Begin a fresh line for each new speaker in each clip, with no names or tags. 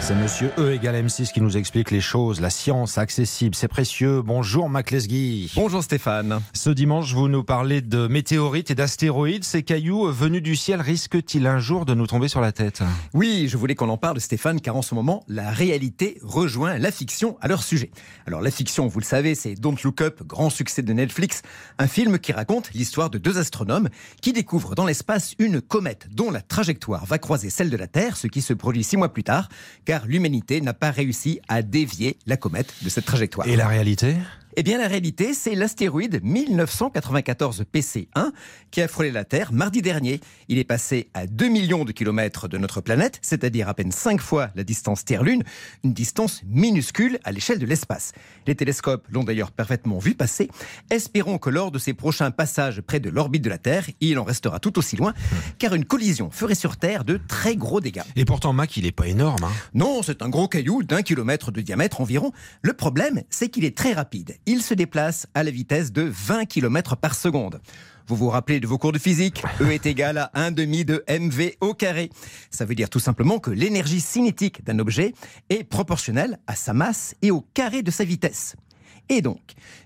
C'est monsieur E égale M6 qui nous explique les choses, la science accessible, c'est précieux. Bonjour Mac Lesguy.
Bonjour Stéphane.
Ce dimanche, vous nous parlez de météorites et d'astéroïdes. Ces cailloux venus du ciel risquent-ils un jour de nous tomber sur la tête?
Oui, je voulais qu'on en parle Stéphane, car en ce moment, la réalité rejoint la fiction à leur sujet. Alors la fiction, vous le savez, c'est Don't Look Up, grand succès de Netflix, un film qui raconte l'histoire de deux astronomes qui découvrent dans l'espace une comète dont la trajectoire va croiser celle de la Terre, ce qui se produit six mois plus tard, car l'humanité n'a pas réussi à dévier la comète de cette trajectoire.
Et la réalité?
Eh bien, la réalité, c'est l'astéroïde 1994 PC1 qui a frôlé la Terre mardi dernier. Il est passé à 2 millions de kilomètres de notre planète, c'est-à-dire à peine 5 fois la distance Terre-Lune, une distance minuscule à l'échelle de l'espace. Les télescopes l'ont d'ailleurs parfaitement vu passer. Espérons que lors de ses prochains passages près de l'orbite de la Terre, il en restera tout aussi loin, car une collision ferait sur Terre de très gros dégâts.
Et pourtant, Mac, il est pas énorme. hein.
Non, c'est un gros caillou d'un kilomètre de diamètre environ. Le problème, c'est qu'il est très rapide. Il se déplace à la vitesse de 20 km par seconde. Vous vous rappelez de vos cours de physique E est égal à 1 demi de mv au carré. Ça veut dire tout simplement que l'énergie cinétique d'un objet est proportionnelle à sa masse et au carré de sa vitesse. Et donc,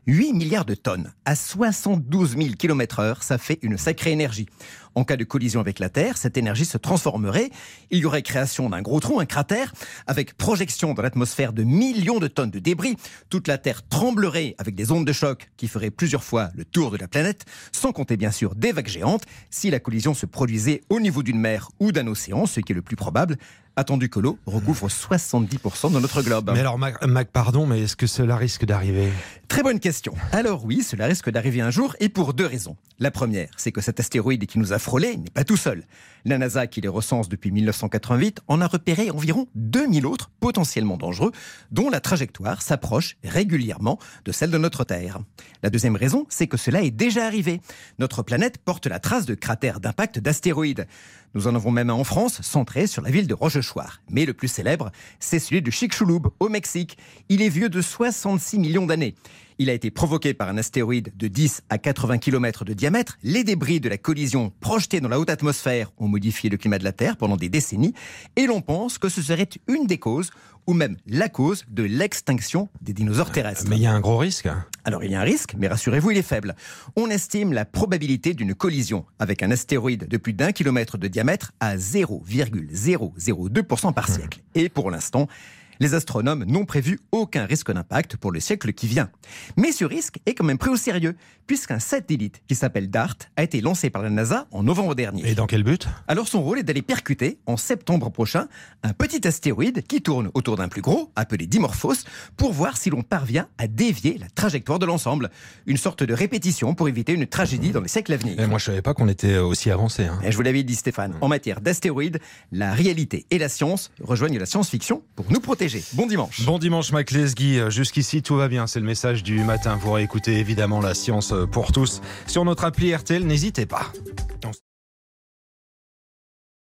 8 milliards de tonnes à 72 000 km heure, ça fait une sacrée énergie. En cas de collision avec la Terre, cette énergie se transformerait. Il y aurait création d'un gros trou, un cratère, avec projection dans l'atmosphère de millions de tonnes de débris. Toute la Terre tremblerait avec des ondes de choc qui feraient plusieurs fois le tour de la planète, sans compter bien sûr des vagues géantes, si la collision se produisait au niveau d'une mer ou d'un océan, ce qui est le plus probable, attendu que l'eau recouvre 70% de notre globe.
Mais alors, Mac, Mac, pardon, mais est-ce que cela risque d'arriver TV
Très bonne question. Alors oui, cela risque d'arriver un jour et pour deux raisons. La première, c'est que cet astéroïde qui nous a frôlé n'est pas tout seul. La NASA, qui les recense depuis 1988, en a repéré environ 2000 autres potentiellement dangereux, dont la trajectoire s'approche régulièrement de celle de notre Terre. La deuxième raison, c'est que cela est déjà arrivé. Notre planète porte la trace de cratères d'impact d'astéroïdes. Nous en avons même un en France, centré sur la ville de Rochechouart. Mais le plus célèbre, c'est celui de Chicxulub, au Mexique. Il est vieux de 66 millions d'années. Il a été provoqué par un astéroïde de 10 à 80 km de diamètre. Les débris de la collision projetés dans la haute atmosphère ont modifié le climat de la Terre pendant des décennies. Et l'on pense que ce serait une des causes, ou même la cause, de l'extinction des dinosaures terrestres.
Mais il y a un gros risque. hein.
Alors il y a un risque, mais rassurez-vous, il est faible. On estime la probabilité d'une collision avec un astéroïde de plus d'un kilomètre de diamètre à 0,002% par siècle. Et pour l'instant, les astronomes n'ont prévu aucun risque d'impact pour le siècle qui vient. Mais ce risque est quand même pris au sérieux, puisqu'un satellite qui s'appelle DART a été lancé par la NASA en novembre dernier.
Et dans quel but?
Alors son rôle est d'aller percuter en septembre prochain un petit astéroïde qui tourne autour d'un plus gros, appelé Dimorphos, pour voir si l'on parvient à dévier la trajectoire de l'ensemble. Une sorte de répétition pour éviter une tragédie dans les siècles à venir.
Et Moi, je savais pas qu'on était aussi avancé. hein.
Et je vous l'avais dit Stéphane, en matière d'astéroïdes, la réalité et la science rejoignent la science-fiction pour nous protéger. Bon dimanche.
Bon dimanche, Mac Lesguy. Jusqu'ici, tout va bien. C'est le message du matin. Vous réécoutez évidemment la science pour tous sur notre appli RTL. N'hésitez pas.